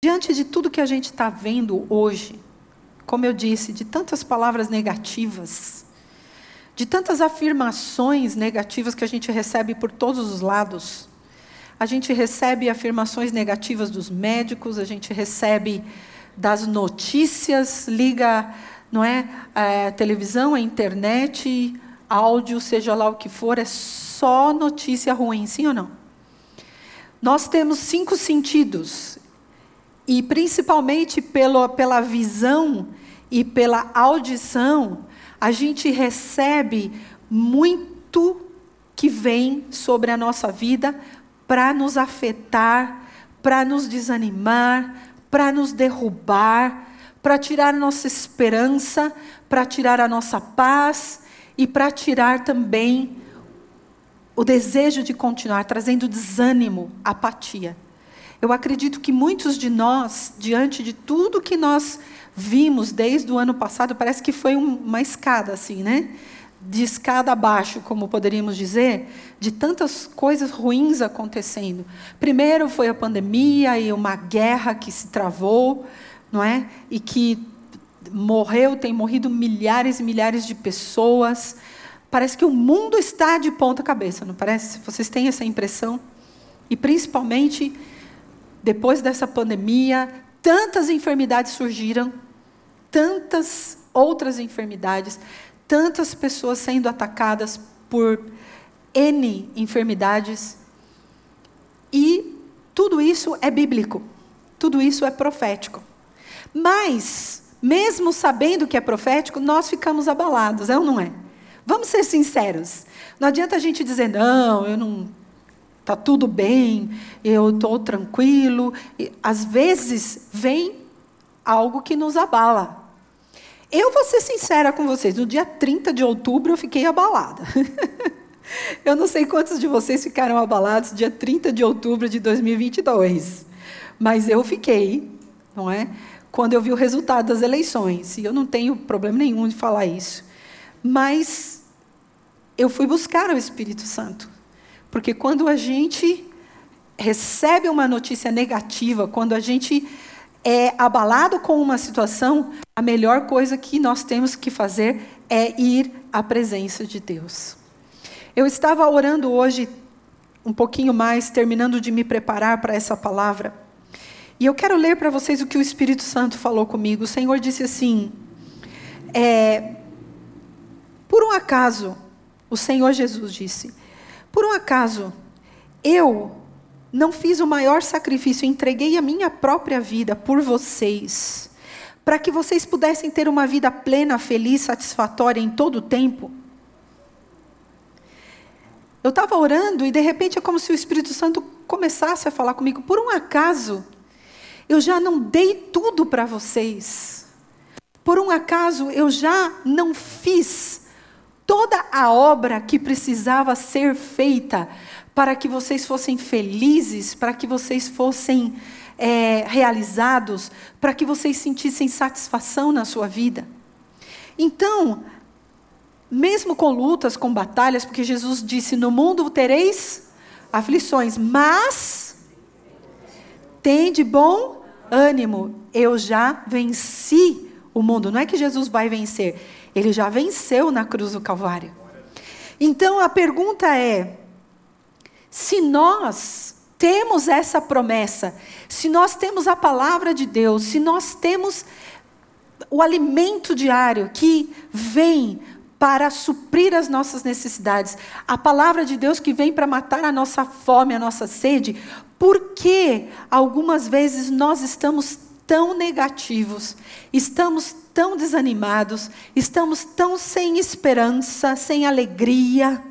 Diante de tudo que a gente está vendo hoje, como eu disse, de tantas palavras negativas, de tantas afirmações negativas que a gente recebe por todos os lados, a gente recebe afirmações negativas dos médicos, a gente recebe das notícias, liga, não é, a televisão, a internet, áudio, seja lá o que for, é só notícia ruim, sim ou não? Nós temos cinco sentidos e principalmente pelo, pela visão e pela audição, a gente recebe muito que vem sobre a nossa vida para nos afetar, para nos desanimar, para nos derrubar, para tirar nossa esperança, para tirar a nossa paz e para tirar também o desejo de continuar, trazendo desânimo, apatia. Eu acredito que muitos de nós, diante de tudo que nós vimos desde o ano passado, parece que foi uma escada assim, né? De escada abaixo, como poderíamos dizer, de tantas coisas ruins acontecendo. Primeiro foi a pandemia e uma guerra que se travou, não é? E que morreu, tem morrido milhares e milhares de pessoas. Parece que o mundo está de ponta cabeça, não parece? Vocês têm essa impressão? E principalmente depois dessa pandemia, tantas enfermidades surgiram, tantas outras enfermidades, tantas pessoas sendo atacadas por N enfermidades. E tudo isso é bíblico, tudo isso é profético. Mas, mesmo sabendo que é profético, nós ficamos abalados, é ou não é? Vamos ser sinceros. Não adianta a gente dizer, não, eu não está tudo bem, eu estou tranquilo. E, às vezes vem algo que nos abala. Eu vou ser sincera com vocês, no dia 30 de outubro eu fiquei abalada. eu não sei quantos de vocês ficaram abalados dia 30 de outubro de 2022, mas eu fiquei, não é? Quando eu vi o resultado das eleições, e eu não tenho problema nenhum de falar isso. Mas eu fui buscar o Espírito Santo. Porque quando a gente recebe uma notícia negativa, quando a gente é abalado com uma situação, a melhor coisa que nós temos que fazer é ir à presença de Deus. Eu estava orando hoje um pouquinho mais, terminando de me preparar para essa palavra. E eu quero ler para vocês o que o Espírito Santo falou comigo. O Senhor disse assim: é, Por um acaso, o Senhor Jesus disse: por um acaso, eu não fiz o maior sacrifício, entreguei a minha própria vida por vocês, para que vocês pudessem ter uma vida plena, feliz, satisfatória em todo o tempo? Eu estava orando e de repente é como se o Espírito Santo começasse a falar comigo. Por um acaso, eu já não dei tudo para vocês. Por um acaso, eu já não fiz toda a obra que precisava ser feita para que vocês fossem felizes, para que vocês fossem é, realizados, para que vocês sentissem satisfação na sua vida. Então, mesmo com lutas, com batalhas, porque Jesus disse: No mundo tereis aflições, mas tem de bom ânimo, eu já venci o mundo. Não é que Jesus vai vencer, ele já venceu na cruz do Calvário. Então a pergunta é: se nós temos essa promessa, se nós temos a palavra de Deus, se nós temos o alimento diário que vem para suprir as nossas necessidades, a palavra de Deus que vem para matar a nossa fome, a nossa sede, por que algumas vezes nós estamos tão negativos, estamos tão desanimados, estamos tão sem esperança, sem alegria,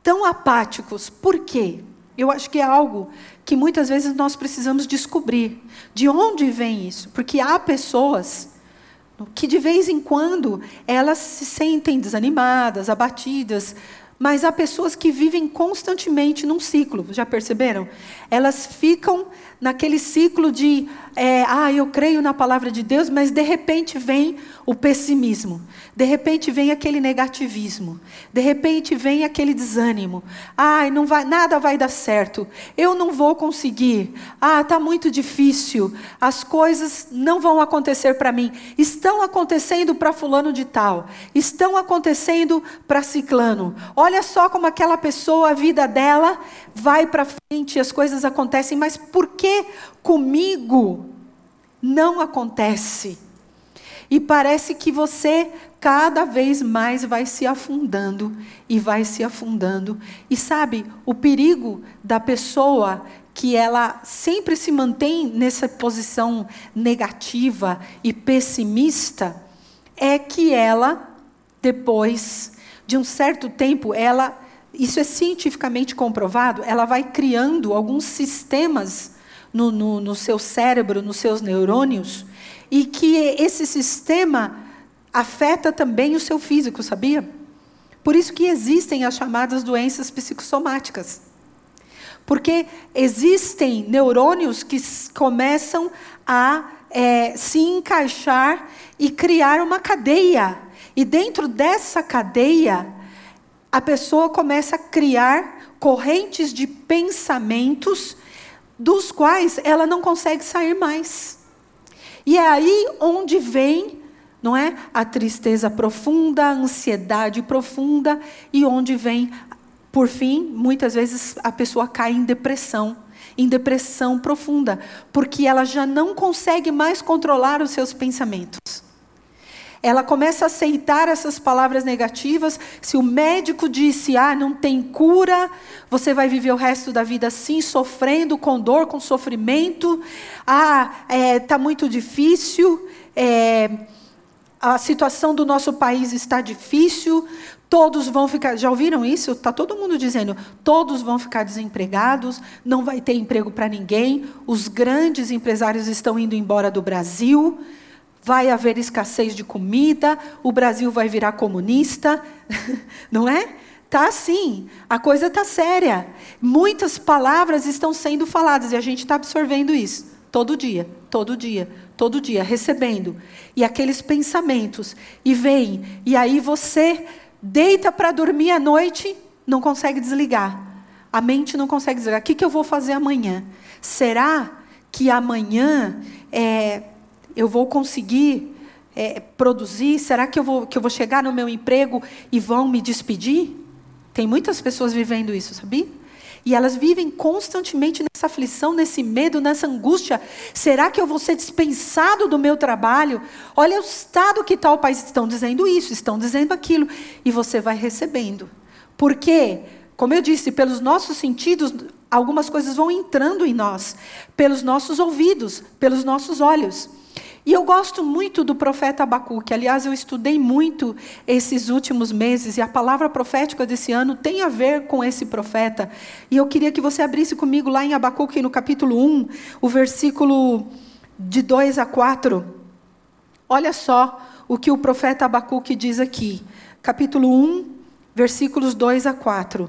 tão apáticos. Por quê? Eu acho que é algo que muitas vezes nós precisamos descobrir. De onde vem isso? Porque há pessoas que de vez em quando elas se sentem desanimadas, abatidas, mas há pessoas que vivem constantemente num ciclo, já perceberam? Elas ficam naquele ciclo de, é, ah, eu creio na palavra de Deus, mas de repente vem o pessimismo, de repente vem aquele negativismo, de repente vem aquele desânimo. Ai, não vai, nada vai dar certo. Eu não vou conseguir. Ah, está muito difícil. As coisas não vão acontecer para mim. Estão acontecendo para fulano de tal. Estão acontecendo para ciclano. Olha só como aquela pessoa, a vida dela vai para frente, as coisas acontecem, mas por que comigo não acontece? E parece que você cada vez mais vai se afundando e vai se afundando. E sabe, o perigo da pessoa que ela sempre se mantém nessa posição negativa e pessimista é que ela depois de um certo tempo ela isso é cientificamente comprovado, ela vai criando alguns sistemas no, no, no seu cérebro, nos seus neurônios, e que esse sistema afeta também o seu físico, sabia? Por isso que existem as chamadas doenças psicossomáticas. Porque existem neurônios que começam a é, se encaixar e criar uma cadeia. E dentro dessa cadeia, a pessoa começa a criar correntes de pensamentos dos quais ela não consegue sair mais. E é aí onde vem, não é, a tristeza profunda, a ansiedade profunda e onde vem, por fim, muitas vezes a pessoa cai em depressão, em depressão profunda, porque ela já não consegue mais controlar os seus pensamentos ela começa a aceitar essas palavras negativas. Se o médico disse, ah, não tem cura, você vai viver o resto da vida assim, sofrendo, com dor, com sofrimento. Ah, está é, tá muito difícil. É, a situação do nosso país está difícil. Todos vão ficar. Já ouviram isso? Está todo mundo dizendo: todos vão ficar desempregados, não vai ter emprego para ninguém. Os grandes empresários estão indo embora do Brasil vai haver escassez de comida, o Brasil vai virar comunista, não é? Tá assim, a coisa tá séria. Muitas palavras estão sendo faladas e a gente está absorvendo isso todo dia, todo dia, todo dia, recebendo. E aqueles pensamentos e vem e aí você deita para dormir à noite, não consegue desligar. A mente não consegue desligar. O que, que eu vou fazer amanhã? Será que amanhã é, eu vou conseguir é, produzir? Será que eu, vou, que eu vou chegar no meu emprego e vão me despedir? Tem muitas pessoas vivendo isso, sabia? E elas vivem constantemente nessa aflição, nesse medo, nessa angústia. Será que eu vou ser dispensado do meu trabalho? Olha o estado que tal país estão dizendo isso, estão dizendo aquilo. E você vai recebendo. Porque, como eu disse, pelos nossos sentidos, algumas coisas vão entrando em nós. Pelos nossos ouvidos, pelos nossos olhos. E eu gosto muito do profeta Abacuque. Aliás, eu estudei muito esses últimos meses e a palavra profética desse ano tem a ver com esse profeta. E eu queria que você abrisse comigo lá em Abacuque, no capítulo 1, o versículo de 2 a 4. Olha só o que o profeta Abacuque diz aqui. Capítulo 1, versículos 2 a 4.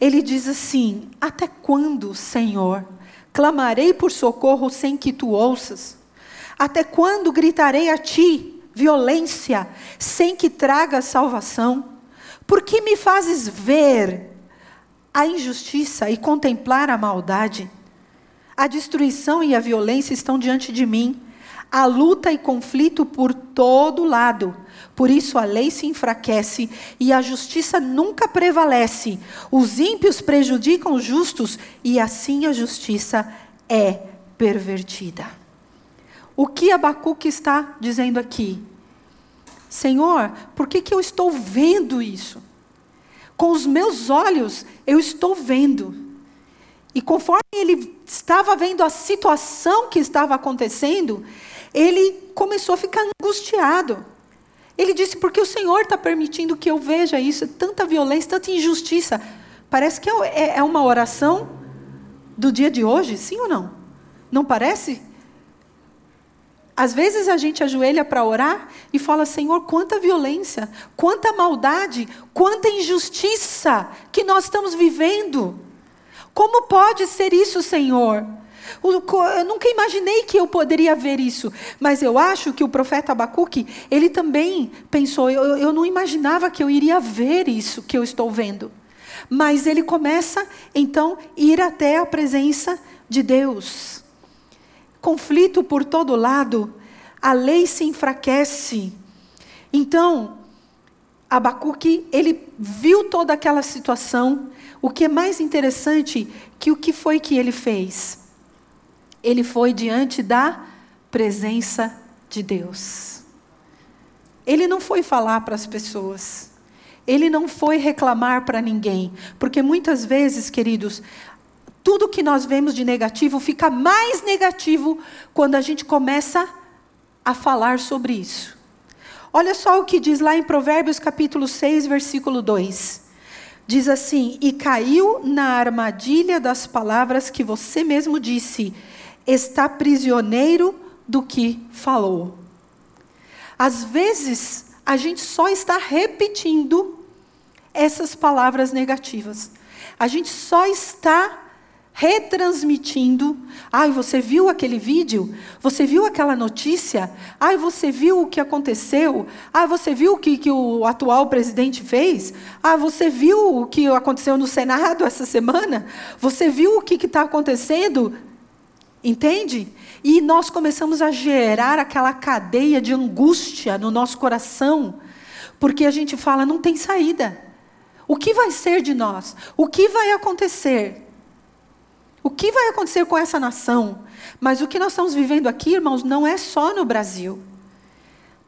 Ele diz assim: Até quando, Senhor, clamarei por socorro sem que tu ouças? Até quando gritarei a ti violência, sem que traga salvação? Por que me fazes ver a injustiça e contemplar a maldade? A destruição e a violência estão diante de mim. Há luta e conflito por todo lado. Por isso a lei se enfraquece e a justiça nunca prevalece. Os ímpios prejudicam os justos e assim a justiça é pervertida. O que Abacuque está dizendo aqui? Senhor, por que, que eu estou vendo isso? Com os meus olhos eu estou vendo. E conforme ele estava vendo a situação que estava acontecendo, ele começou a ficar angustiado. Ele disse: Porque o Senhor está permitindo que eu veja isso, tanta violência, tanta injustiça. Parece que é, é, é uma oração do dia de hoje, sim ou não? Não parece? Às vezes a gente ajoelha para orar e fala: Senhor, quanta violência, quanta maldade, quanta injustiça que nós estamos vivendo. Como pode ser isso, Senhor? Eu nunca imaginei que eu poderia ver isso, mas eu acho que o profeta Abacuque, ele também pensou, eu, eu não imaginava que eu iria ver isso que eu estou vendo. Mas ele começa, então, ir até a presença de Deus. Conflito por todo lado, a lei se enfraquece. Então, Abacuque, ele viu toda aquela situação. O que é mais interessante, que o que foi que ele fez? ele foi diante da presença de Deus. Ele não foi falar para as pessoas. Ele não foi reclamar para ninguém. Porque muitas vezes, queridos, tudo que nós vemos de negativo fica mais negativo quando a gente começa a falar sobre isso. Olha só o que diz lá em Provérbios capítulo 6, versículo 2. Diz assim: E caiu na armadilha das palavras que você mesmo disse está prisioneiro do que falou. Às vezes, a gente só está repetindo essas palavras negativas. A gente só está retransmitindo. Ai, você viu aquele vídeo? Você viu aquela notícia? Ai, você viu o que aconteceu? Ai, você viu o que, que o atual presidente fez? Ah, você viu o que aconteceu no Senado essa semana? Você viu o que está acontecendo? Entende? E nós começamos a gerar aquela cadeia de angústia no nosso coração, porque a gente fala, não tem saída. O que vai ser de nós? O que vai acontecer? O que vai acontecer com essa nação? Mas o que nós estamos vivendo aqui, irmãos, não é só no Brasil.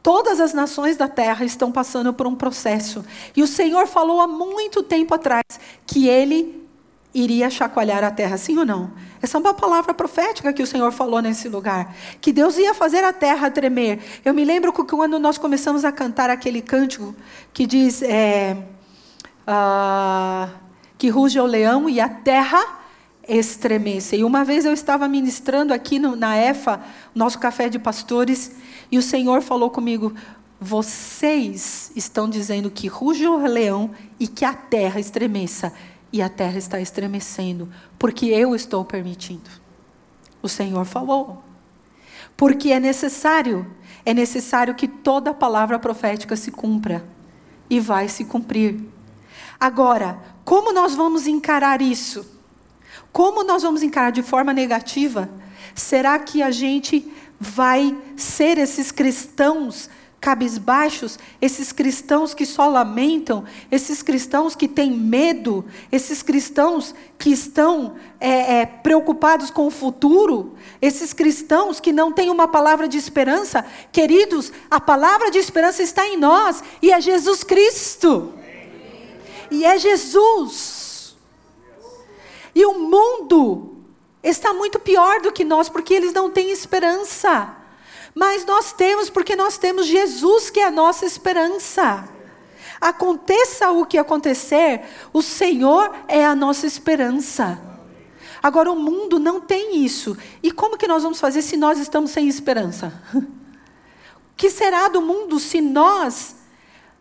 Todas as nações da terra estão passando por um processo. E o Senhor falou há muito tempo atrás que Ele iria chacoalhar a terra, sim ou não? Essa é uma palavra profética que o Senhor falou nesse lugar. Que Deus ia fazer a terra tremer. Eu me lembro que quando nós começamos a cantar aquele cântico que diz é, uh, que ruge o leão e a terra estremece. E uma vez eu estava ministrando aqui no, na EFA, nosso café de pastores, e o Senhor falou comigo: vocês estão dizendo que ruge o leão e que a terra estremeça e a terra está estremecendo, porque eu estou permitindo. O Senhor falou. Porque é necessário, é necessário que toda palavra profética se cumpra e vai se cumprir. Agora, como nós vamos encarar isso? Como nós vamos encarar de forma negativa? Será que a gente vai ser esses cristãos cabisbaixos, esses cristãos que só lamentam, esses cristãos que têm medo, esses cristãos que estão é, é, preocupados com o futuro, esses cristãos que não têm uma palavra de esperança. Queridos, a palavra de esperança está em nós e é Jesus Cristo. E é Jesus. E o mundo está muito pior do que nós, porque eles não têm esperança. Mas nós temos, porque nós temos Jesus que é a nossa esperança. Aconteça o que acontecer, o Senhor é a nossa esperança. Agora o mundo não tem isso. E como que nós vamos fazer se nós estamos sem esperança? O que será do mundo se nós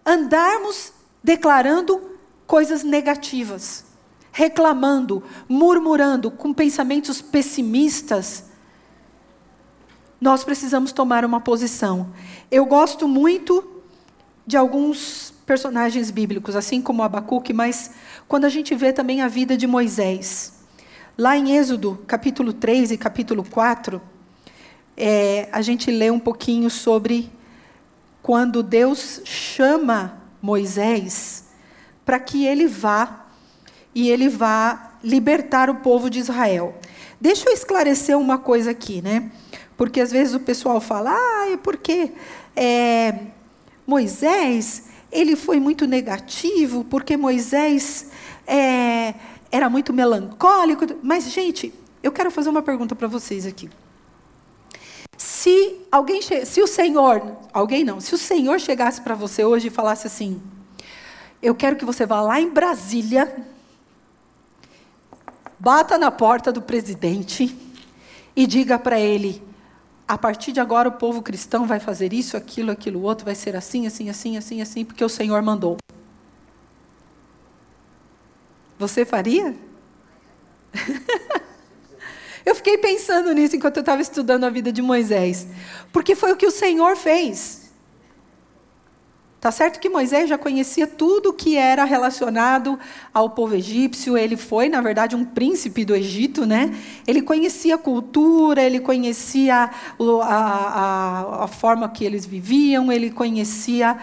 andarmos declarando coisas negativas, reclamando, murmurando, com pensamentos pessimistas? nós precisamos tomar uma posição. Eu gosto muito de alguns personagens bíblicos, assim como Abacuque, mas quando a gente vê também a vida de Moisés. Lá em Êxodo, capítulo 3 e capítulo 4, é, a gente lê um pouquinho sobre quando Deus chama Moisés para que ele vá e ele vá libertar o povo de Israel. Deixa eu esclarecer uma coisa aqui, né? Porque às vezes o pessoal fala, ah, é porque é, Moisés ele foi muito negativo, porque Moisés é, era muito melancólico. Mas, gente, eu quero fazer uma pergunta para vocês aqui. Se alguém, se o Senhor, alguém não, se o Senhor chegasse para você hoje e falasse assim, eu quero que você vá lá em Brasília, bata na porta do presidente e diga para ele: a partir de agora o povo cristão vai fazer isso, aquilo, aquilo outro, vai ser assim, assim, assim, assim, assim, porque o Senhor mandou. Você faria? eu fiquei pensando nisso enquanto eu estava estudando a vida de Moisés. Porque foi o que o Senhor fez. Tá certo que Moisés já conhecia tudo que era relacionado ao povo egípcio, ele foi, na verdade, um príncipe do Egito, né? Ele conhecia a cultura, ele conhecia a, a, a forma que eles viviam, ele conhecia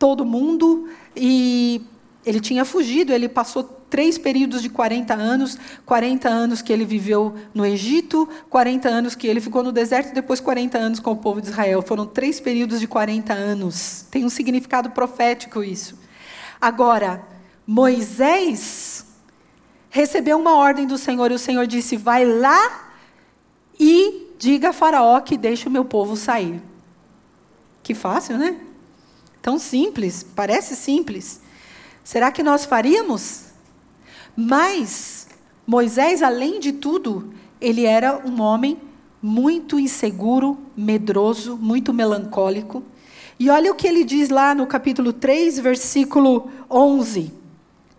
todo mundo e ele tinha fugido, ele passou três períodos de 40 anos, 40 anos que ele viveu no Egito, 40 anos que ele ficou no deserto depois 40 anos com o povo de Israel. Foram três períodos de 40 anos. Tem um significado profético isso. Agora, Moisés recebeu uma ordem do Senhor e o Senhor disse: Vai lá e diga a Faraó que deixe o meu povo sair. Que fácil, né? Tão simples, parece simples. Será que nós faríamos? Mas Moisés, além de tudo, ele era um homem muito inseguro, medroso, muito melancólico. E olha o que ele diz lá no capítulo 3, versículo 11.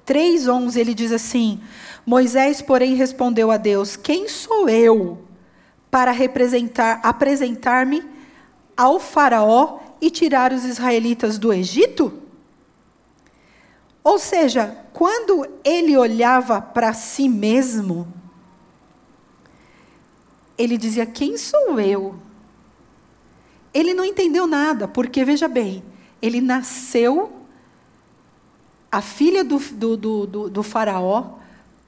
3:11 ele diz assim: Moisés, porém, respondeu a Deus: Quem sou eu para representar, apresentar-me ao faraó e tirar os israelitas do Egito? Ou seja, quando ele olhava para si mesmo, ele dizia: Quem sou eu? Ele não entendeu nada, porque, veja bem, ele nasceu, a filha do, do, do, do, faraó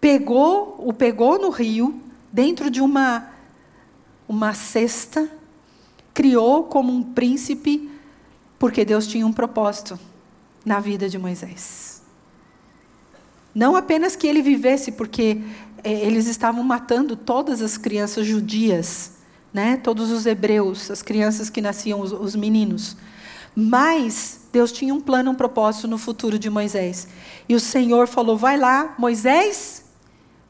pegou, o pegou no rio, dentro de uma, uma cesta, criou como um príncipe, porque Deus tinha um propósito na vida de Moisés. Não apenas que ele vivesse, porque é, eles estavam matando todas as crianças judias, né? todos os hebreus, as crianças que nasciam, os, os meninos. Mas Deus tinha um plano, um propósito no futuro de Moisés. E o Senhor falou: vai lá, Moisés,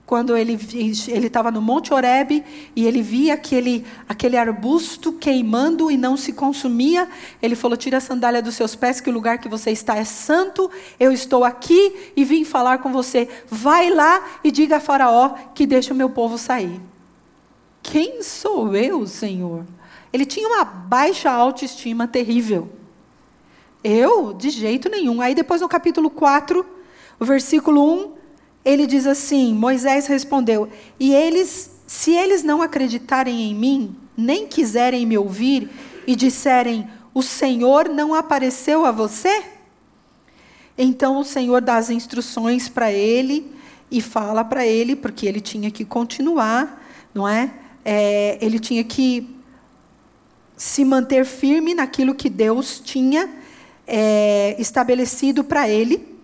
quando ele ele estava no Monte Horebe e ele via aquele aquele arbusto queimando e não se consumia, ele falou: "Tira a sandália dos seus pés, que o lugar que você está é santo. Eu estou aqui e vim falar com você. Vai lá e diga a Faraó que deixe o meu povo sair." Quem sou eu, Senhor? Ele tinha uma baixa autoestima terrível. Eu, de jeito nenhum. Aí depois no capítulo 4, o versículo 1, ele diz assim: Moisés respondeu: E eles, se eles não acreditarem em mim, nem quiserem me ouvir, e disserem: O Senhor não apareceu a você? Então o Senhor dá as instruções para ele e fala para ele, porque ele tinha que continuar, não é? é? Ele tinha que se manter firme naquilo que Deus tinha é, estabelecido para ele,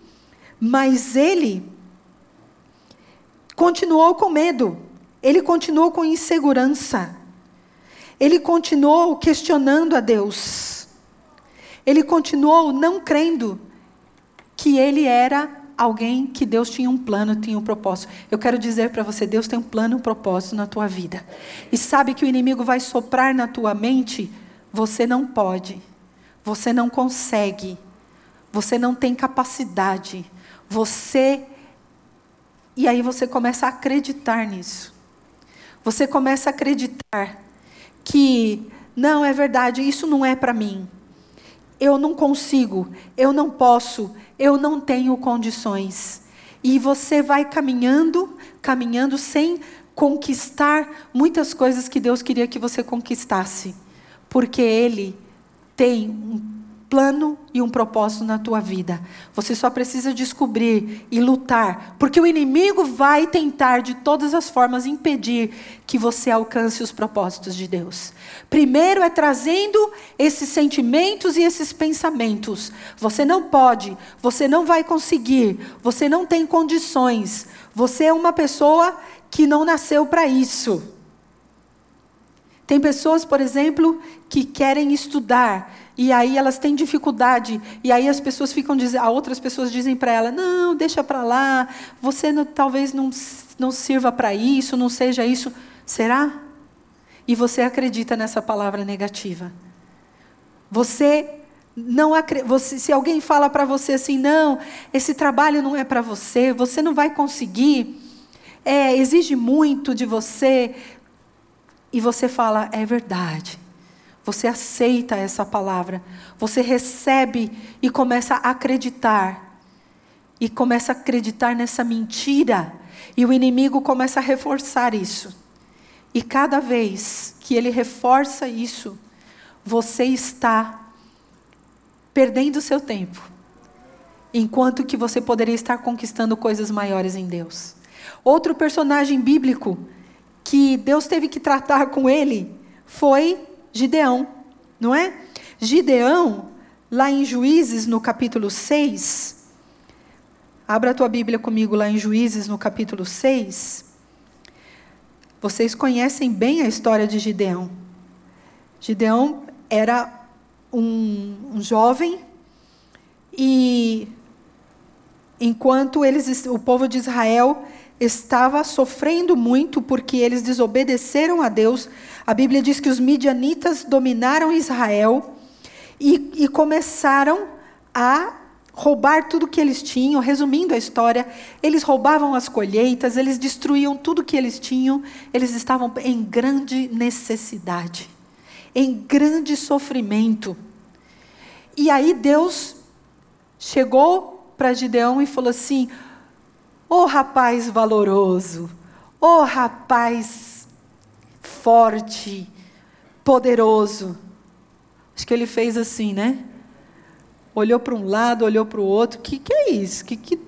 mas ele continuou com medo, ele continuou com insegurança, ele continuou questionando a Deus, ele continuou não crendo que ele era alguém que Deus tinha um plano, tinha um propósito. Eu quero dizer para você, Deus tem um plano, um propósito na tua vida. E sabe que o inimigo vai soprar na tua mente, você não pode. Você não consegue. Você não tem capacidade. Você e aí você começa a acreditar nisso. Você começa a acreditar que não é verdade, isso não é para mim. Eu não consigo, eu não posso, eu não tenho condições. E você vai caminhando, caminhando sem conquistar muitas coisas que Deus queria que você conquistasse, porque Ele tem um plano e um propósito na tua vida. Você só precisa descobrir e lutar, porque o inimigo vai tentar de todas as formas impedir que você alcance os propósitos de Deus. Primeiro é trazendo esses sentimentos e esses pensamentos. Você não pode, você não vai conseguir, você não tem condições. Você é uma pessoa que não nasceu para isso. Tem pessoas, por exemplo, que querem estudar e aí elas têm dificuldade e aí as pessoas ficam dizendo, outras pessoas dizem para ela, não, deixa para lá, você não, talvez não, não sirva para isso, não seja isso. Será? E você acredita nessa palavra negativa? Você não você, se alguém fala para você assim, não, esse trabalho não é para você, você não vai conseguir, é, exige muito de você, e você fala, é verdade. Você aceita essa palavra, você recebe e começa a acreditar. E começa a acreditar nessa mentira. E o inimigo começa a reforçar isso. E cada vez que ele reforça isso, você está perdendo seu tempo. Enquanto que você poderia estar conquistando coisas maiores em Deus. Outro personagem bíblico que Deus teve que tratar com ele foi Gideão, não é? Gideão, lá em Juízes, no capítulo 6, abra a tua Bíblia comigo lá em Juízes, no capítulo 6. Vocês conhecem bem a história de Gideão. Gideão era um, um jovem e enquanto eles, o povo de Israel estava sofrendo muito porque eles desobedeceram a Deus. A Bíblia diz que os midianitas dominaram Israel e, e começaram a roubar tudo que eles tinham. Resumindo a história, eles roubavam as colheitas, eles destruíam tudo que eles tinham, eles estavam em grande necessidade, em grande sofrimento. E aí Deus chegou para Gideão e falou assim: Ô oh, rapaz valoroso, ô oh, rapaz forte, poderoso. Acho que ele fez assim, né? Olhou para um lado, olhou para o outro. Que que é isso? Que, que,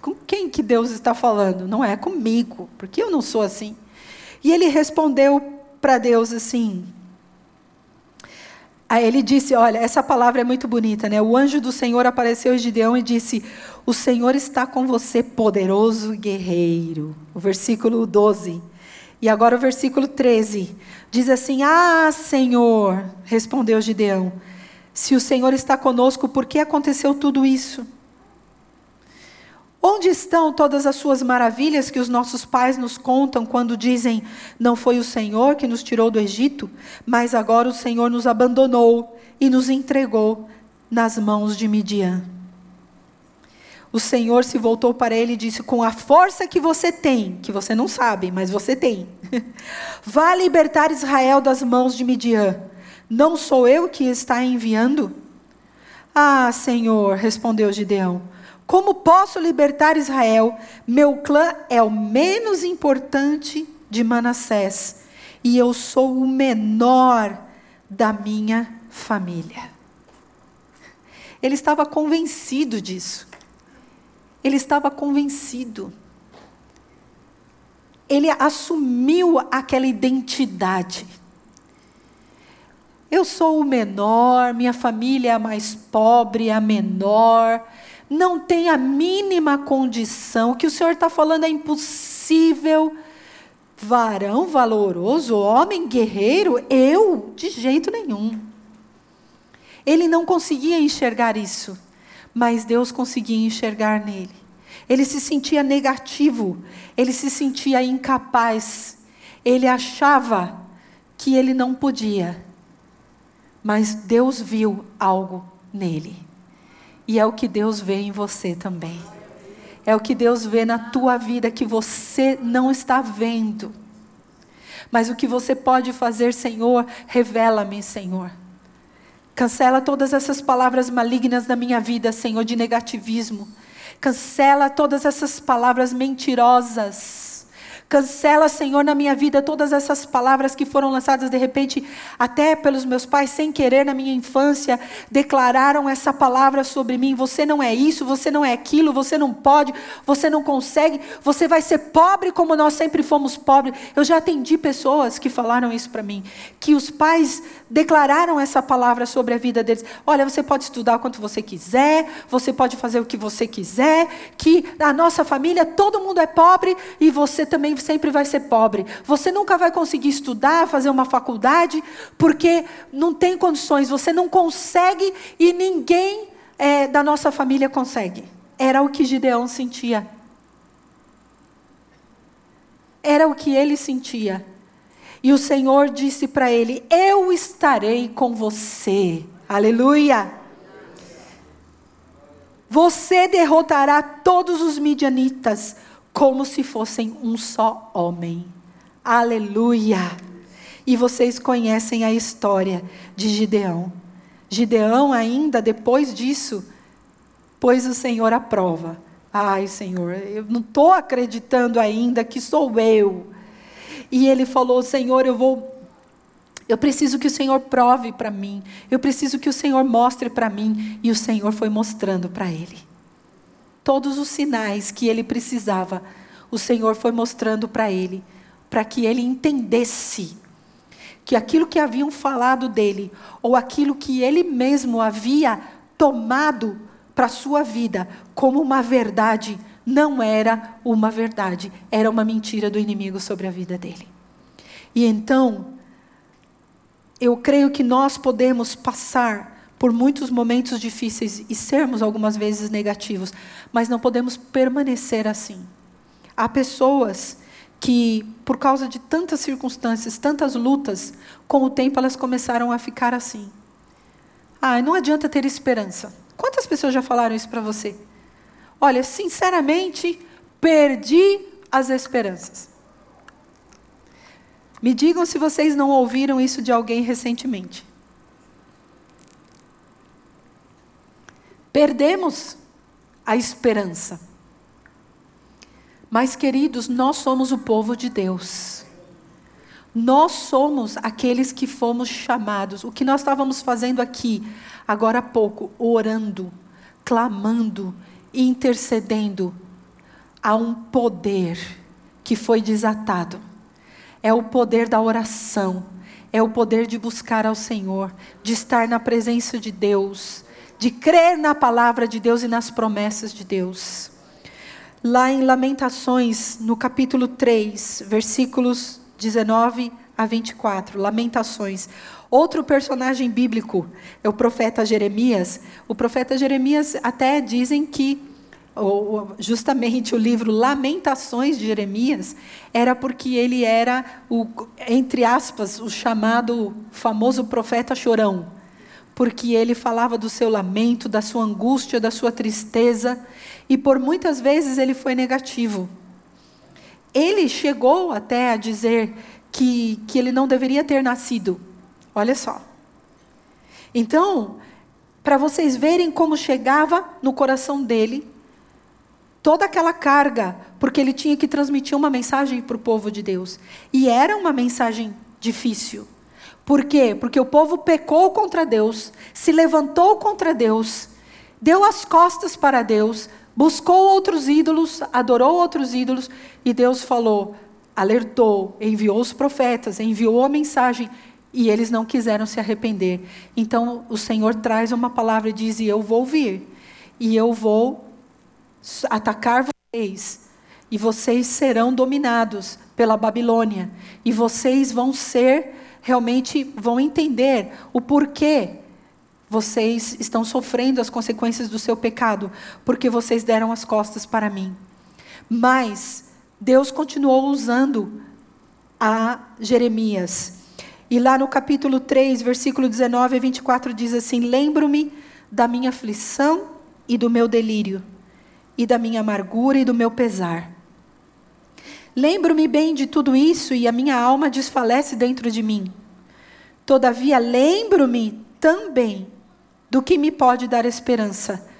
com quem que Deus está falando? Não é comigo, porque eu não sou assim. E ele respondeu para Deus assim: Aí ele disse: Olha, essa palavra é muito bonita, né? O anjo do Senhor apareceu a Gideão e disse: O Senhor está com você, poderoso guerreiro. O versículo 12. E agora o versículo 13. Diz assim: Ah, Senhor, respondeu Gideão, se o Senhor está conosco, por que aconteceu tudo isso? Onde estão todas as suas maravilhas que os nossos pais nos contam quando dizem: Não foi o Senhor que nos tirou do Egito, mas agora o Senhor nos abandonou e nos entregou nas mãos de Midian? O Senhor se voltou para ele e disse: Com a força que você tem, que você não sabe, mas você tem, vá libertar Israel das mãos de Midian. Não sou eu que está enviando? Ah, Senhor, respondeu Gideão. Como posso libertar Israel? Meu clã é o menos importante de Manassés e eu sou o menor da minha família. Ele estava convencido disso. Ele estava convencido. Ele assumiu aquela identidade. Eu sou o menor, minha família é a mais pobre, a menor não tem a mínima condição, que o Senhor está falando é impossível. Varão valoroso, homem guerreiro, eu, de jeito nenhum. Ele não conseguia enxergar isso, mas Deus conseguia enxergar nele. Ele se sentia negativo, ele se sentia incapaz, ele achava que ele não podia, mas Deus viu algo nele. E é o que Deus vê em você também. É o que Deus vê na tua vida que você não está vendo. Mas o que você pode fazer, Senhor, revela-me, Senhor. Cancela todas essas palavras malignas da minha vida, Senhor, de negativismo. Cancela todas essas palavras mentirosas Cancela, Senhor, na minha vida todas essas palavras que foram lançadas de repente, até pelos meus pais, sem querer, na minha infância, declararam essa palavra sobre mim. Você não é isso, você não é aquilo, você não pode, você não consegue, você vai ser pobre como nós sempre fomos pobres. Eu já atendi pessoas que falaram isso para mim, que os pais declararam essa palavra sobre a vida deles. Olha, você pode estudar o quanto você quiser, você pode fazer o que você quiser, que a nossa família, todo mundo é pobre e você também sempre vai ser pobre. Você nunca vai conseguir estudar, fazer uma faculdade, porque não tem condições. Você não consegue e ninguém é, da nossa família consegue. Era o que Gideão sentia. Era o que ele sentia. E o Senhor disse para ele: Eu estarei com você. Aleluia. Você derrotará todos os midianitas como se fossem um só homem. Aleluia. E vocês conhecem a história de Gideão. Gideão, ainda depois disso, pôs o Senhor à prova. Ai, Senhor, eu não estou acreditando ainda que sou eu. E ele falou: Senhor, eu vou. Eu preciso que o Senhor prove para mim. Eu preciso que o Senhor mostre para mim. E o Senhor foi mostrando para ele. Todos os sinais que ele precisava, o Senhor foi mostrando para ele, para que ele entendesse que aquilo que haviam falado dele, ou aquilo que ele mesmo havia tomado para a sua vida como uma verdade, não era uma verdade, era uma mentira do inimigo sobre a vida dele. E então, eu creio que nós podemos passar por muitos momentos difíceis e sermos algumas vezes negativos, mas não podemos permanecer assim. Há pessoas que, por causa de tantas circunstâncias, tantas lutas, com o tempo elas começaram a ficar assim. Ah, não adianta ter esperança. Quantas pessoas já falaram isso para você? Olha, sinceramente, perdi as esperanças. Me digam se vocês não ouviram isso de alguém recentemente. Perdemos a esperança. Mas, queridos, nós somos o povo de Deus. Nós somos aqueles que fomos chamados. O que nós estávamos fazendo aqui, agora há pouco, orando, clamando, intercedendo, há um poder que foi desatado. É o poder da oração, é o poder de buscar ao Senhor, de estar na presença de Deus, de crer na palavra de Deus e nas promessas de Deus. Lá em Lamentações, no capítulo 3, versículos 19 a 24, Lamentações. Outro personagem bíblico é o profeta Jeremias. O profeta Jeremias até dizem que justamente o livro Lamentações de Jeremias era porque ele era o entre aspas o chamado famoso profeta chorão, porque ele falava do seu lamento, da sua angústia, da sua tristeza, e por muitas vezes ele foi negativo. Ele chegou até a dizer que, que ele não deveria ter nascido. Olha só. Então, para vocês verem como chegava no coração dele toda aquela carga, porque ele tinha que transmitir uma mensagem para o povo de Deus. E era uma mensagem difícil. Por quê? Porque o povo pecou contra Deus, se levantou contra Deus, deu as costas para Deus, buscou outros ídolos, adorou outros ídolos, e Deus falou: alertou, enviou os profetas, enviou a mensagem e eles não quiseram se arrepender. Então o Senhor traz uma palavra e diz: e Eu vou vir, e eu vou atacar vocês, e vocês serão dominados pela Babilônia, e vocês vão ser, realmente vão entender o porquê vocês estão sofrendo as consequências do seu pecado, porque vocês deram as costas para mim. Mas Deus continuou usando a Jeremias. E lá no capítulo 3, versículo 19 a 24 diz assim: Lembro-me da minha aflição e do meu delírio, e da minha amargura e do meu pesar. Lembro-me bem de tudo isso e a minha alma desfalece dentro de mim. Todavia, lembro-me também do que me pode dar esperança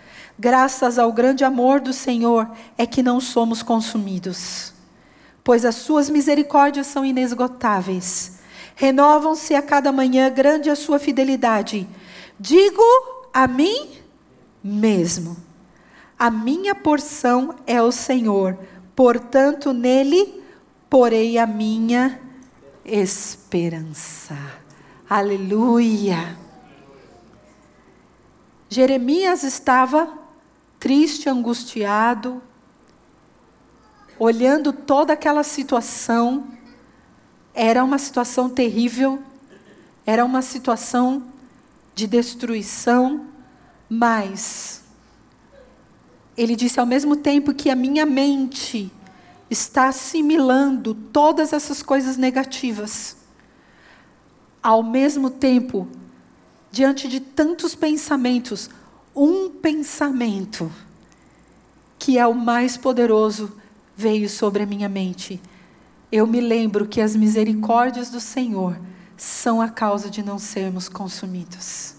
graças ao grande amor do Senhor, é que não somos consumidos. Pois as suas misericórdias são inesgotáveis. Renovam-se a cada manhã, grande a sua fidelidade. Digo a mim mesmo: a minha porção é o Senhor, portanto, nele porei a minha esperança. Aleluia. Jeremias estava triste, angustiado, olhando toda aquela situação, era uma situação terrível, era uma situação de destruição, mas ele disse ao mesmo tempo que a minha mente está assimilando todas essas coisas negativas. Ao mesmo tempo, diante de tantos pensamentos, um pensamento que é o mais poderoso veio sobre a minha mente. Eu me lembro que as misericórdias do Senhor são a causa de não sermos consumidos.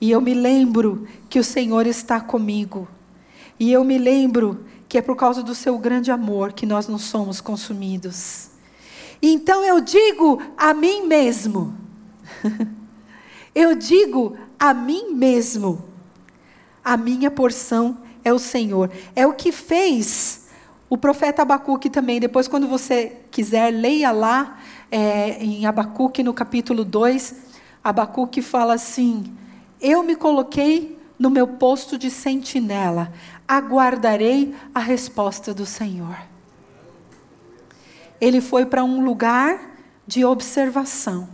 E eu me lembro que o Senhor está comigo. E eu me lembro que é por causa do seu grande amor que nós não somos consumidos. Então eu digo a mim mesmo, eu digo a mim mesmo, a minha porção é o Senhor. É o que fez o profeta Abacuque também. Depois, quando você quiser, leia lá é, em Abacuque, no capítulo 2. Abacuque fala assim: Eu me coloquei no meu posto de sentinela, aguardarei a resposta do Senhor. Ele foi para um lugar de observação.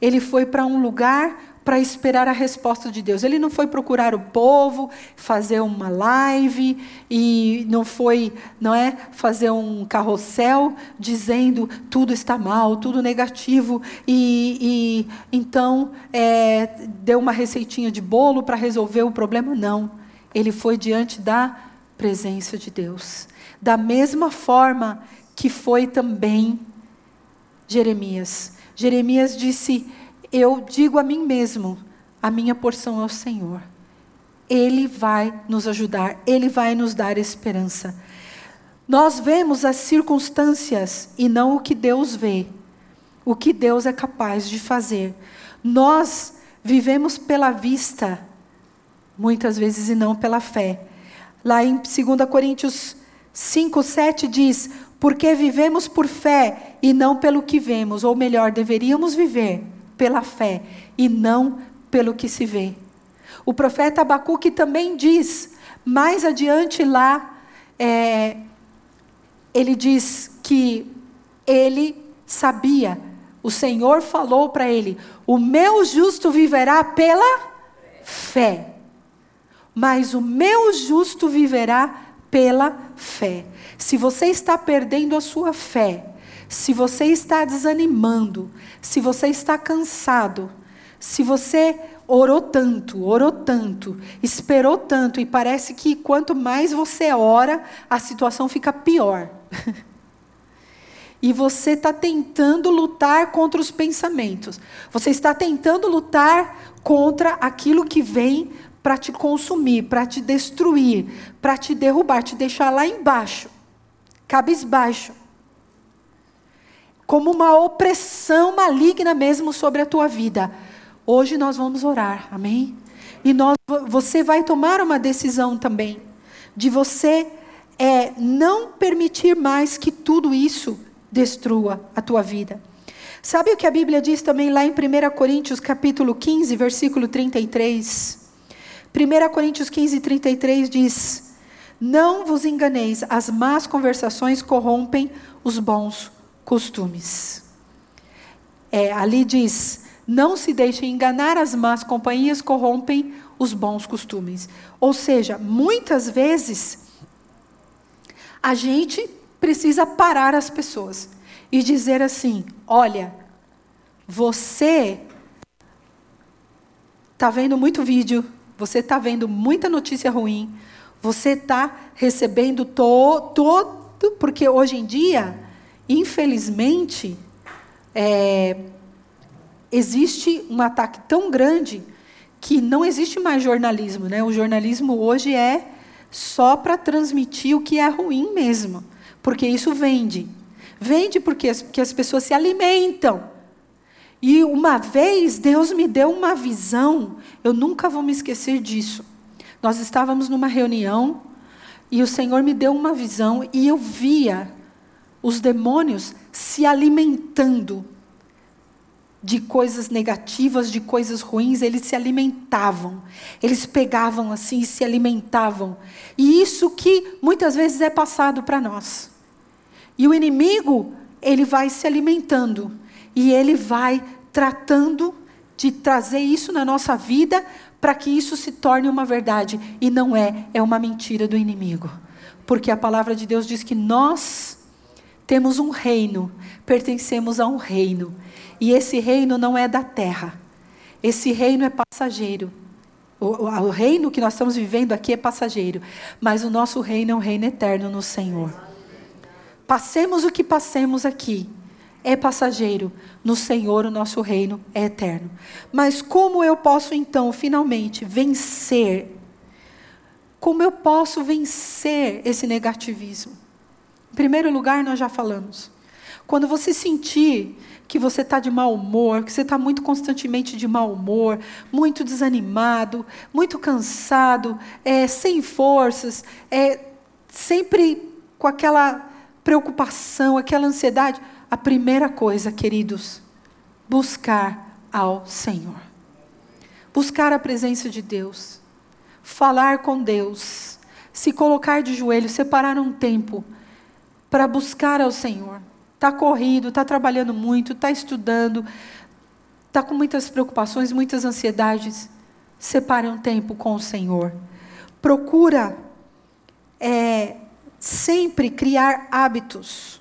Ele foi para um lugar para esperar a resposta de Deus. Ele não foi procurar o povo, fazer uma live e não foi, não é, fazer um carrossel dizendo tudo está mal, tudo negativo e, e então é, deu uma receitinha de bolo para resolver o problema. Não, ele foi diante da presença de Deus. Da mesma forma que foi também Jeremias. Jeremias disse: Eu digo a mim mesmo, a minha porção é o Senhor. Ele vai nos ajudar, ele vai nos dar esperança. Nós vemos as circunstâncias e não o que Deus vê, o que Deus é capaz de fazer. Nós vivemos pela vista, muitas vezes, e não pela fé. Lá em 2 Coríntios 5, 7 diz: Porque vivemos por fé e não pelo que vemos, ou melhor, deveríamos viver pela fé e não pelo que se vê. O profeta Abacuque também diz, mais adiante lá, é, ele diz que ele sabia, o Senhor falou para ele: O meu justo viverá pela fé mas o meu justo viverá pela fé. Se você está perdendo a sua fé, se você está desanimando, se você está cansado, se você orou tanto, orou tanto, esperou tanto e parece que quanto mais você ora, a situação fica pior. e você está tentando lutar contra os pensamentos, você está tentando lutar contra aquilo que vem para te consumir, para te destruir, para te derrubar, te deixar lá embaixo, cabisbaixo. Como uma opressão maligna mesmo sobre a tua vida. Hoje nós vamos orar, amém? E nós, você vai tomar uma decisão também, de você é, não permitir mais que tudo isso destrua a tua vida. Sabe o que a Bíblia diz também lá em 1 Coríntios capítulo 15, versículo 33? 1 Coríntios 15, 33 diz: Não vos enganeis, as más conversações corrompem os bons costumes. É, ali diz: Não se deixem enganar, as más companhias corrompem os bons costumes. Ou seja, muitas vezes a gente precisa parar as pessoas e dizer assim: olha, você está vendo muito vídeo você está vendo muita notícia ruim, você está recebendo todo, todo, porque hoje em dia, infelizmente, é, existe um ataque tão grande que não existe mais jornalismo, né? O jornalismo hoje é só para transmitir o que é ruim mesmo, porque isso vende. Vende porque as, porque as pessoas se alimentam. E uma vez Deus me deu uma visão, eu nunca vou me esquecer disso. Nós estávamos numa reunião e o Senhor me deu uma visão e eu via os demônios se alimentando de coisas negativas, de coisas ruins, eles se alimentavam. Eles pegavam assim e se alimentavam. E isso que muitas vezes é passado para nós. E o inimigo, ele vai se alimentando e ele vai tratando de trazer isso na nossa vida para que isso se torne uma verdade. E não é, é uma mentira do inimigo. Porque a palavra de Deus diz que nós temos um reino, pertencemos a um reino. E esse reino não é da terra. Esse reino é passageiro. O, o, reino que nós estamos vivendo aqui é passageiro, mas o nosso reino é um reino eterno no Senhor. Passemos o que passemos aqui, é passageiro. No Senhor, o nosso reino é eterno. Mas como eu posso então, finalmente, vencer? Como eu posso vencer esse negativismo? Em primeiro lugar, nós já falamos. Quando você sentir que você está de mau humor, que você está muito constantemente de mau humor, muito desanimado, muito cansado, é, sem forças, é, sempre com aquela preocupação, aquela ansiedade, a primeira coisa, queridos, buscar ao Senhor. Buscar a presença de Deus. Falar com Deus. Se colocar de joelho, separar um tempo para buscar ao Senhor está corrido, está trabalhando muito, está estudando, está com muitas preocupações, muitas ansiedades, separe um tempo com o Senhor. Procura é, sempre criar hábitos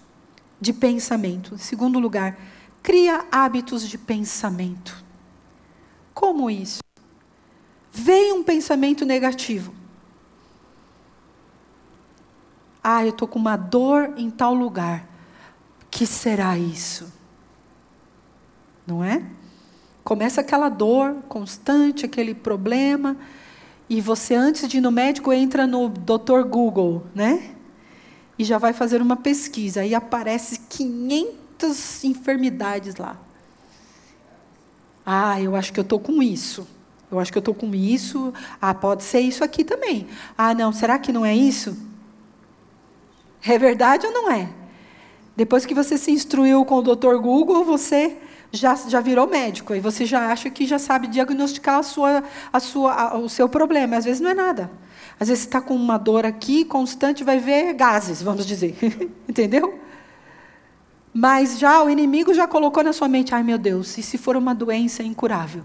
de pensamento. Em segundo lugar, cria hábitos de pensamento. Como isso? Vem um pensamento negativo. Ah, eu estou com uma dor em tal lugar que será isso? Não é? Começa aquela dor constante, aquele problema, e você, antes de ir no médico, entra no Dr. Google, né? E já vai fazer uma pesquisa. Aí aparece 500 enfermidades lá. Ah, eu acho que eu estou com isso. Eu acho que eu estou com isso. Ah, pode ser isso aqui também. Ah, não, será que não é isso? É verdade ou não é? Depois que você se instruiu com o Dr. Google, você já, já virou médico e você já acha que já sabe diagnosticar a sua, a sua, a, o seu problema. Às vezes não é nada. Às vezes está com uma dor aqui constante, vai ver gases, vamos dizer. Entendeu? Mas já o inimigo já colocou na sua mente, ai meu Deus, e se for uma doença incurável?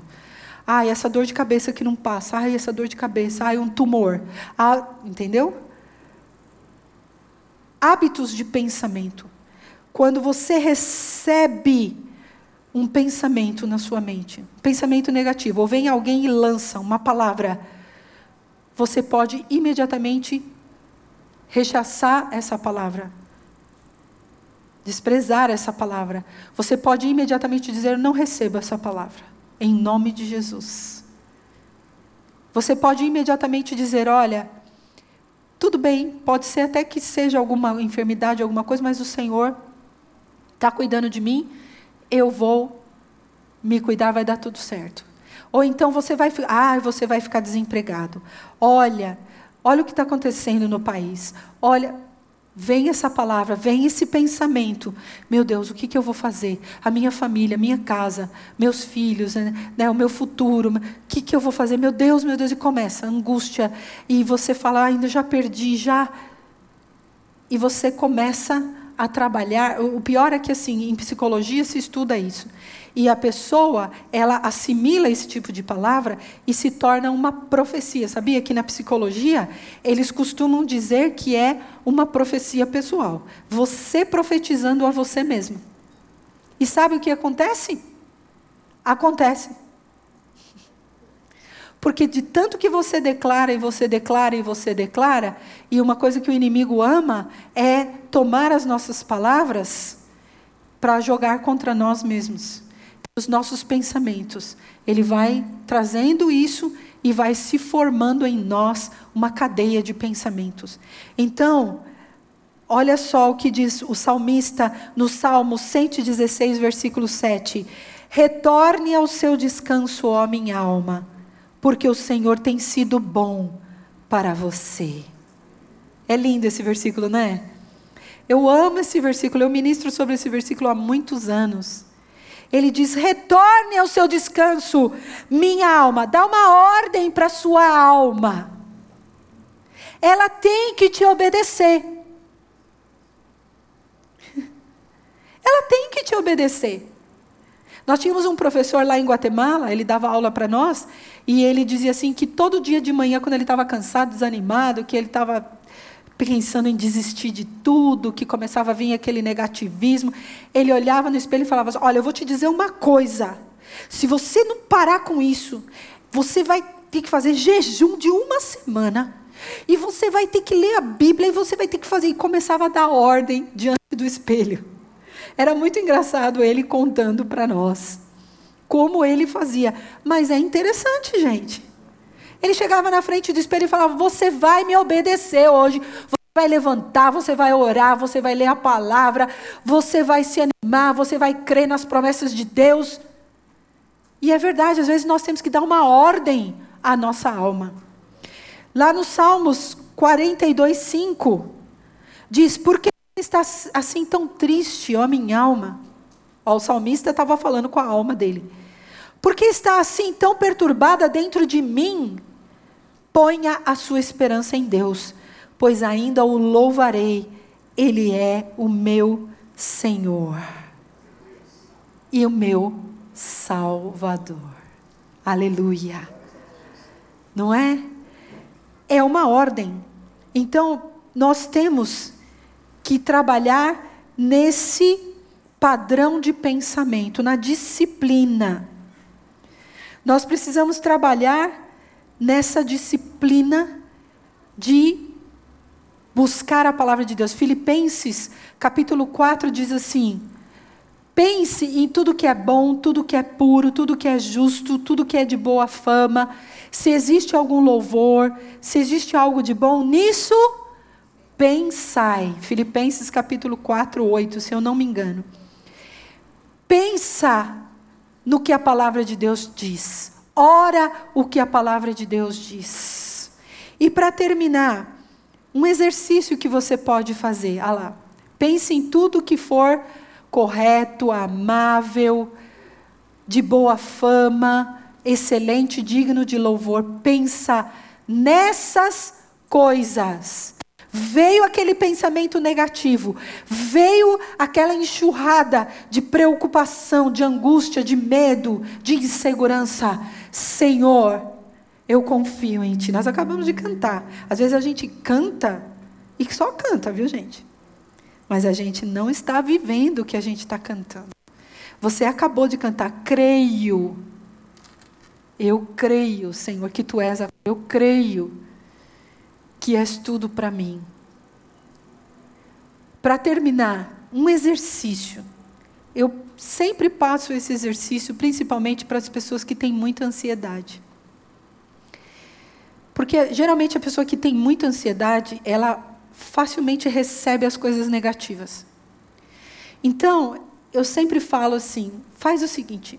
Ai, essa dor de cabeça que não passa, ai, essa dor de cabeça, ai, um tumor. Ah, entendeu? Hábitos de pensamento. Quando você recebe um pensamento na sua mente, um pensamento negativo, ou vem alguém e lança uma palavra, você pode imediatamente rechaçar essa palavra, desprezar essa palavra. Você pode imediatamente dizer: Não receba essa palavra, em nome de Jesus. Você pode imediatamente dizer: Olha, tudo bem, pode ser até que seja alguma enfermidade, alguma coisa, mas o Senhor está cuidando de mim, eu vou me cuidar, vai dar tudo certo. Ou então você vai, ah, você vai ficar desempregado. Olha, olha o que está acontecendo no país. Olha, vem essa palavra, vem esse pensamento. Meu Deus, o que, que eu vou fazer? A minha família, a minha casa, meus filhos, né, né o meu futuro. O que, que eu vou fazer? Meu Deus, meu Deus, e começa a angústia. E você fala, ah, ainda já perdi, já. E você começa a trabalhar. O pior é que assim, em psicologia se estuda isso. E a pessoa, ela assimila esse tipo de palavra e se torna uma profecia. Sabia que na psicologia eles costumam dizer que é uma profecia pessoal. Você profetizando a você mesmo. E sabe o que acontece? Acontece. Porque de tanto que você declara e você declara e você declara, e uma coisa que o inimigo ama é tomar as nossas palavras para jogar contra nós mesmos, os nossos pensamentos. Ele vai trazendo isso e vai se formando em nós uma cadeia de pensamentos. Então, olha só o que diz o salmista no Salmo 116, versículo 7. Retorne ao seu descanso, ó minha alma porque o Senhor tem sido bom para você. É lindo esse versículo, não é? Eu amo esse versículo, eu ministro sobre esse versículo há muitos anos. Ele diz: retorne ao seu descanso, minha alma, dá uma ordem para a sua alma. Ela tem que te obedecer. ela tem que te obedecer. Nós tínhamos um professor lá em Guatemala, ele dava aula para nós, e ele dizia assim que todo dia de manhã, quando ele estava cansado, desanimado, que ele estava pensando em desistir de tudo, que começava a vir aquele negativismo, ele olhava no espelho e falava: Olha, eu vou te dizer uma coisa. Se você não parar com isso, você vai ter que fazer jejum de uma semana. E você vai ter que ler a Bíblia e você vai ter que fazer. E começava a dar ordem diante do espelho. Era muito engraçado ele contando para nós como ele fazia. Mas é interessante, gente. Ele chegava na frente do espelho e falava: Você vai me obedecer hoje. Você vai levantar, você vai orar, você vai ler a palavra, você vai se animar, você vai crer nas promessas de Deus. E é verdade, às vezes nós temos que dar uma ordem à nossa alma. Lá no Salmos 42, 5, diz: Por que está assim tão triste, ó minha alma? Ó, o salmista estava falando com a alma dele. Por que está assim tão perturbada dentro de mim? Ponha a sua esperança em Deus, pois ainda o louvarei. Ele é o meu Senhor e o meu Salvador. Aleluia. Não é? É uma ordem. Então, nós temos que trabalhar nesse padrão de pensamento, na disciplina. Nós precisamos trabalhar nessa disciplina de buscar a palavra de Deus. Filipenses, capítulo 4 diz assim: Pense em tudo que é bom, tudo que é puro, tudo que é justo, tudo que é de boa fama. Se existe algum louvor, se existe algo de bom, nisso pensai. Filipenses capítulo 4, 8, se eu não me engano. Pensa no que a palavra de Deus diz. Ora o que a palavra de Deus diz. E para terminar, um exercício que você pode fazer. Ah lá. Pense em tudo que for correto, amável, de boa fama, excelente, digno de louvor. Pensa nessas coisas. Veio aquele pensamento negativo, veio aquela enxurrada de preocupação, de angústia, de medo, de insegurança. Senhor, eu confio em Ti. Nós acabamos de cantar. Às vezes a gente canta e só canta, viu, gente? Mas a gente não está vivendo o que a gente está cantando. Você acabou de cantar, creio. Eu creio, Senhor, que Tu és a. Eu creio que és tudo para mim. Para terminar, um exercício. Eu sempre passo esse exercício, principalmente para as pessoas que têm muita ansiedade. Porque geralmente a pessoa que tem muita ansiedade, ela facilmente recebe as coisas negativas. Então, eu sempre falo assim: faz o seguinte,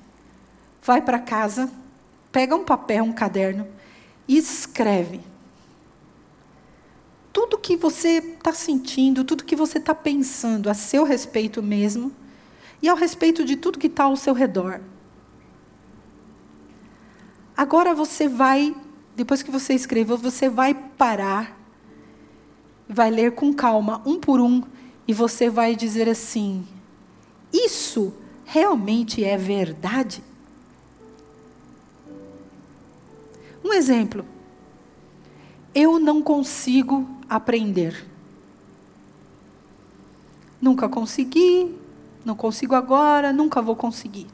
vai para casa, pega um papel, um caderno e escreve tudo que você está sentindo, tudo que você está pensando a seu respeito mesmo e ao respeito de tudo que está ao seu redor. Agora você vai, depois que você escreveu, você vai parar, vai ler com calma, um por um, e você vai dizer assim: Isso realmente é verdade? Um exemplo. Eu não consigo aprender. Nunca consegui, não consigo agora, nunca vou conseguir.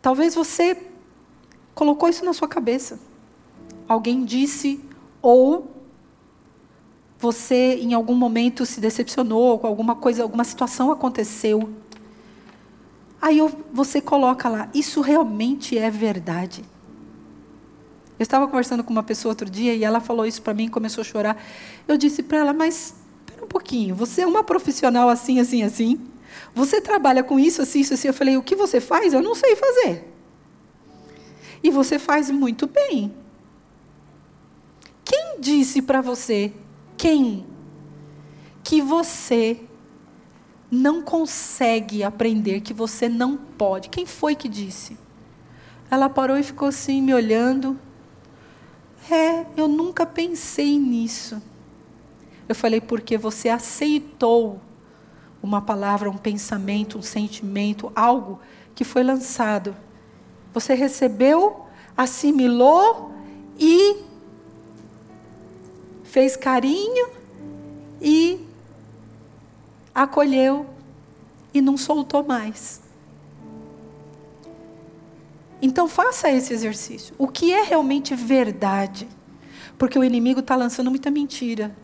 Talvez você colocou isso na sua cabeça. Alguém disse, ou você em algum momento se decepcionou alguma coisa, alguma situação aconteceu. Aí você coloca lá, isso realmente é verdade. Eu estava conversando com uma pessoa outro dia e ela falou isso para mim, começou a chorar. Eu disse para ela, mas espera um pouquinho, você é uma profissional assim, assim, assim. Você trabalha com isso, assim, isso, assim. Eu falei, o que você faz? Eu não sei fazer. E você faz muito bem. Quem disse para você, quem, que você não consegue aprender, que você não pode? Quem foi que disse? Ela parou e ficou assim, me olhando. É, eu nunca pensei nisso. Eu falei, porque você aceitou uma palavra, um pensamento, um sentimento, algo que foi lançado. Você recebeu, assimilou e fez carinho e acolheu e não soltou mais. Então faça esse exercício. O que é realmente verdade? Porque o inimigo está lançando muita mentira,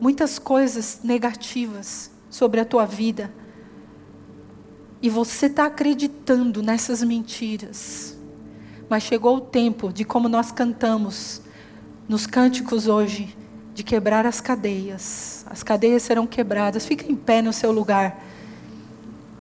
muitas coisas negativas sobre a tua vida. E você está acreditando nessas mentiras. Mas chegou o tempo de, como nós cantamos nos cânticos hoje, de quebrar as cadeias. As cadeias serão quebradas. Fica em pé no seu lugar.